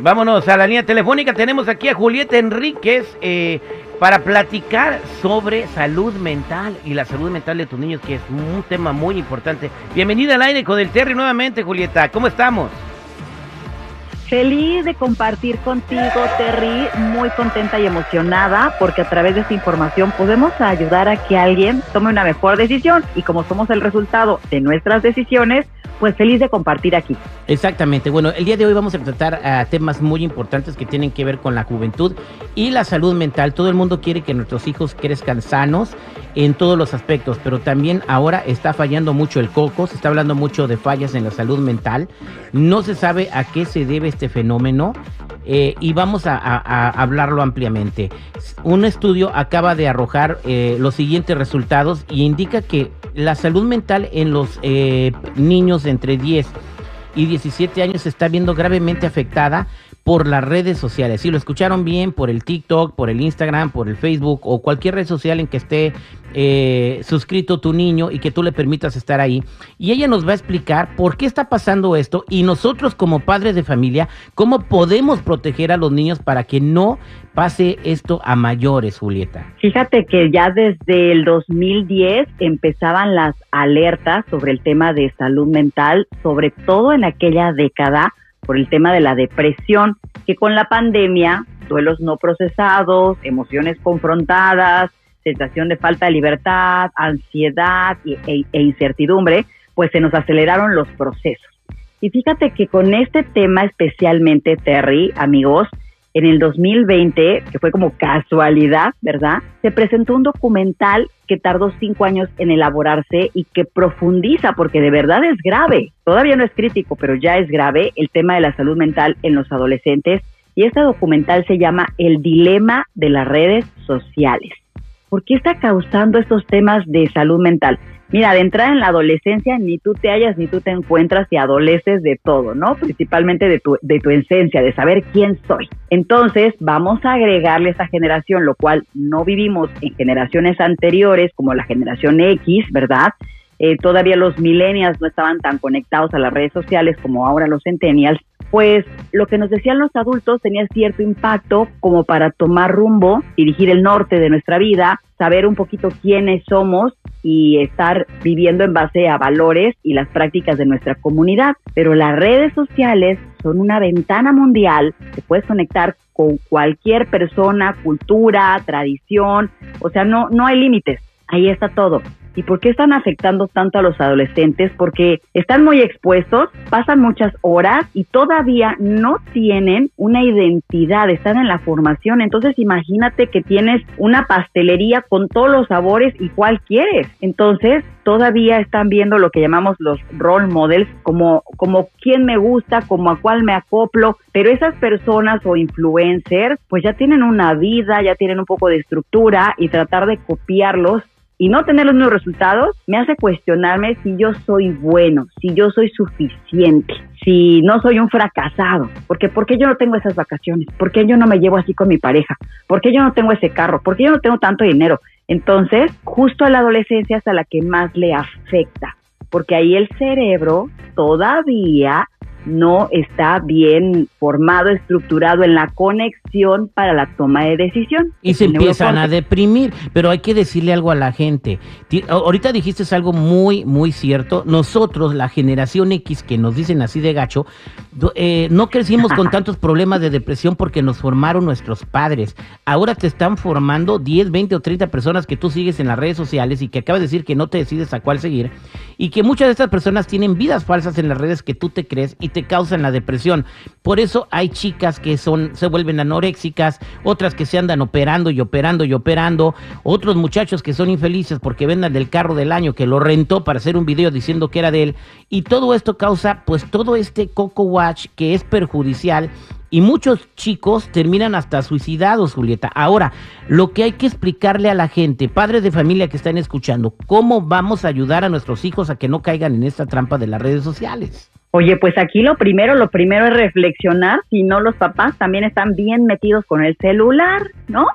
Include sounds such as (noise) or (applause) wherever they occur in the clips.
Vámonos a la línea telefónica. Tenemos aquí a Julieta Enríquez eh, para platicar sobre salud mental y la salud mental de tus niños, que es un tema muy importante. Bienvenida al aire con el Terry nuevamente, Julieta. ¿Cómo estamos? Feliz de compartir contigo, Terry, muy contenta y emocionada porque a través de esta información podemos ayudar a que alguien tome una mejor decisión y como somos el resultado de nuestras decisiones, pues feliz de compartir aquí. Exactamente. Bueno, el día de hoy vamos a tratar uh, temas muy importantes que tienen que ver con la juventud y la salud mental. Todo el mundo quiere que nuestros hijos crezcan sanos en todos los aspectos, pero también ahora está fallando mucho el coco, se está hablando mucho de fallas en la salud mental. No se sabe a qué se debe este fenómeno. Eh, y vamos a, hablarlo ampliamente. Un estudio acaba de arrojar eh, los siguientes resultados y indica que la salud mental en los eh, niños entre 10 y 17 años se está viendo gravemente afectada por las redes sociales. Si lo escucharon bien, por el TikTok, por el Instagram, por el Facebook o cualquier red social en que esté eh, suscrito tu niño y que tú le permitas estar ahí. Y ella nos va a explicar por qué está pasando esto y nosotros como padres de familia, cómo podemos proteger a los niños para que no pase esto a mayores, Julieta. Fíjate que ya desde el 2010 empezaban las alertas sobre el tema de salud mental, sobre todo en aquella década por el tema de la depresión, que con la pandemia, duelos no procesados, emociones confrontadas, sensación de falta de libertad, ansiedad e, e, incertidumbre, pues se nos aceleraron los procesos. Y fíjate que con este tema especialmente, Terry, amigos, en el 2020, que fue como casualidad, ¿verdad? Se presentó un documental que tardó cinco años en elaborarse y que profundiza, porque de verdad es grave. Todavía no es crítico, pero ya es grave el tema de la salud mental en los adolescentes. Y este documental se llama El dilema de las redes sociales. ¿Por qué está causando estos temas de salud mental? Mira, de entrada en la adolescencia ni tú te hallas ni tú te encuentras y adoleces de todo, ¿no? Principalmente de tu, de tu esencia, de saber quién soy. Entonces, vamos a agregarle a esa generación, lo cual no vivimos en generaciones anteriores, como la generación X, ¿verdad? Eh, todavía los millennials no estaban tan conectados a las redes sociales como ahora los centennials, pues lo que nos decían los adultos tenía cierto impacto como para tomar rumbo, dirigir el norte de nuestra vida, saber un poquito quiénes somos y estar viviendo en base a valores y las prácticas de nuestra comunidad. Pero las redes sociales son una ventana mundial que puedes conectar con cualquier persona, cultura, tradición, o sea, no, no hay límites. Ahí está todo. ¿Y por qué están afectando tanto a los adolescentes? Porque están muy expuestos, pasan muchas horas y todavía no tienen una identidad, están en la formación. Entonces imagínate que tienes una pastelería con todos los sabores y cuál quieres. Entonces todavía están viendo lo que llamamos los role models, como, como quién me gusta, como a cuál me acoplo. Pero esas personas o influencers pues ya tienen una vida, ya tienen un poco de estructura y tratar de copiarlos y no tener los mismos resultados me hace cuestionarme si yo soy bueno, si yo soy suficiente, si no soy un fracasado, porque ¿por qué yo no tengo esas vacaciones? ¿Por qué yo no me llevo así con mi pareja? ¿Por qué yo no tengo ese carro? ¿Por qué yo no tengo tanto dinero? Entonces, justo a la adolescencia es a la que más le afecta, porque ahí el cerebro todavía no está bien formado, estructurado en la conexión para la toma de decisión. Y se empiezan a deprimir, pero hay que decirle algo a la gente. Ahorita dijiste algo muy, muy cierto. Nosotros, la generación X, que nos dicen así de gacho, eh, no crecimos con (laughs) tantos problemas de depresión porque nos formaron nuestros padres. Ahora te están formando 10, 20 o 30 personas que tú sigues en las redes sociales y que acabas de decir que no te decides a cuál seguir y que muchas de estas personas tienen vidas falsas en las redes que tú te crees y te causan la depresión. Por eso hay chicas que son se vuelven anoréxicas, otras que se andan operando y operando y operando, otros muchachos que son infelices porque vendan del carro del año que lo rentó para hacer un video diciendo que era de él y todo esto causa pues todo este coco watch que es perjudicial y muchos chicos terminan hasta suicidados, Julieta. Ahora, lo que hay que explicarle a la gente, padres de familia que están escuchando, ¿cómo vamos a ayudar a nuestros hijos a que no caigan en esta trampa de las redes sociales? Oye, pues aquí lo primero, lo primero es reflexionar si no los papás también están bien metidos con el celular, ¿no?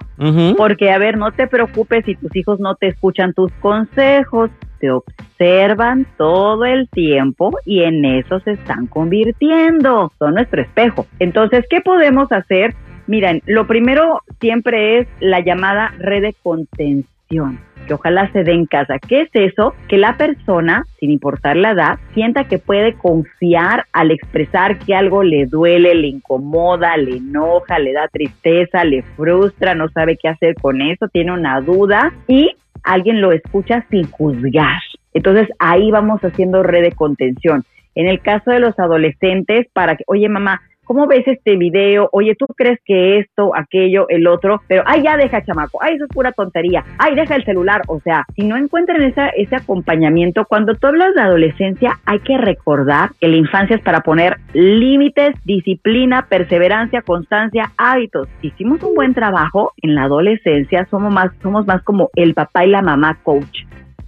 Porque, a ver, no te preocupes si tus hijos no te escuchan tus consejos, te observan todo el tiempo y en eso se están convirtiendo, son nuestro espejo. Entonces, ¿qué podemos hacer? Miren, lo primero siempre es la llamada red de contención que ojalá se den casa. ¿Qué es eso? Que la persona, sin importar la edad, sienta que puede confiar al expresar que algo le duele, le incomoda, le enoja, le da tristeza, le frustra, no sabe qué hacer con eso, tiene una duda y alguien lo escucha sin juzgar. Entonces ahí vamos haciendo red de contención. En el caso de los adolescentes, para que, oye mamá, ¿cómo ves este video? Oye, ¿tú crees que esto, aquello, el otro? Pero, ay, ya deja, chamaco, ay, eso es pura tontería, ay, deja el celular. O sea, si no encuentran ese acompañamiento, cuando tú hablas de adolescencia, hay que recordar que la infancia es para poner límites, disciplina, perseverancia, constancia, hábitos. Hicimos un buen trabajo en la adolescencia, somos más, somos más como el papá y la mamá coach.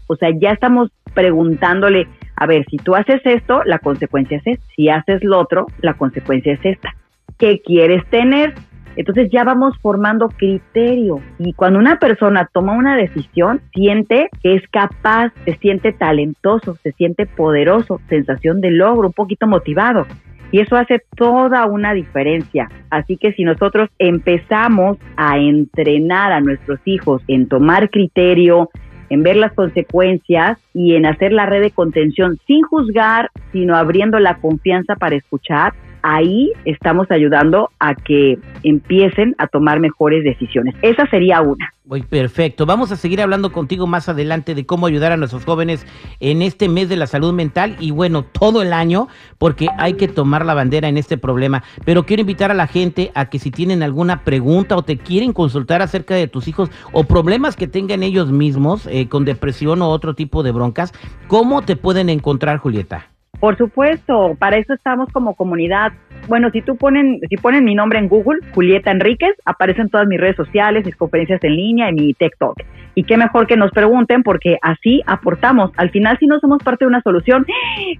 O sea, ya estamos preguntándole a ver, si tú haces esto, la consecuencia es esta. Si haces lo otro, la consecuencia es esta. ¿Qué quieres tener? Entonces ya vamos formando criterio. Y cuando una persona toma una decisión, siente que es capaz, se siente talentoso, se siente poderoso, sensación de logro, un poquito motivado. Y eso hace toda una diferencia. Así que si nosotros empezamos a entrenar a nuestros hijos en tomar criterio, en ver las consecuencias y en hacer la red de contención sin juzgar, sino abriendo la confianza para escuchar, ahí estamos ayudando a que empiecen a tomar mejores decisiones. Esa sería una. Muy perfecto. Vamos a seguir hablando contigo más adelante de cómo ayudar a nuestros jóvenes en este mes de la salud mental y bueno, todo el año, porque hay que tomar la bandera en este problema. Pero quiero invitar a la gente a que si tienen alguna pregunta o te quieren consultar acerca de tus hijos o problemas que tengan ellos mismos eh, con depresión o otro tipo de broncas, ¿cómo te pueden encontrar, Julieta? Por supuesto, para eso estamos como comunidad. Bueno, si tú ponen, si ponen mi nombre en Google, Julieta Enríquez, aparecen todas mis redes sociales, mis conferencias en línea y mi TikTok. Y qué mejor que nos pregunten porque así aportamos. Al final, si no somos parte de una solución,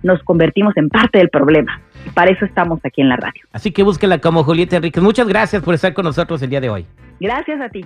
nos convertimos en parte del problema. Y para eso estamos aquí en la radio. Así que búsquela como Julieta Enríquez. Muchas gracias por estar con nosotros el día de hoy. Gracias a ti.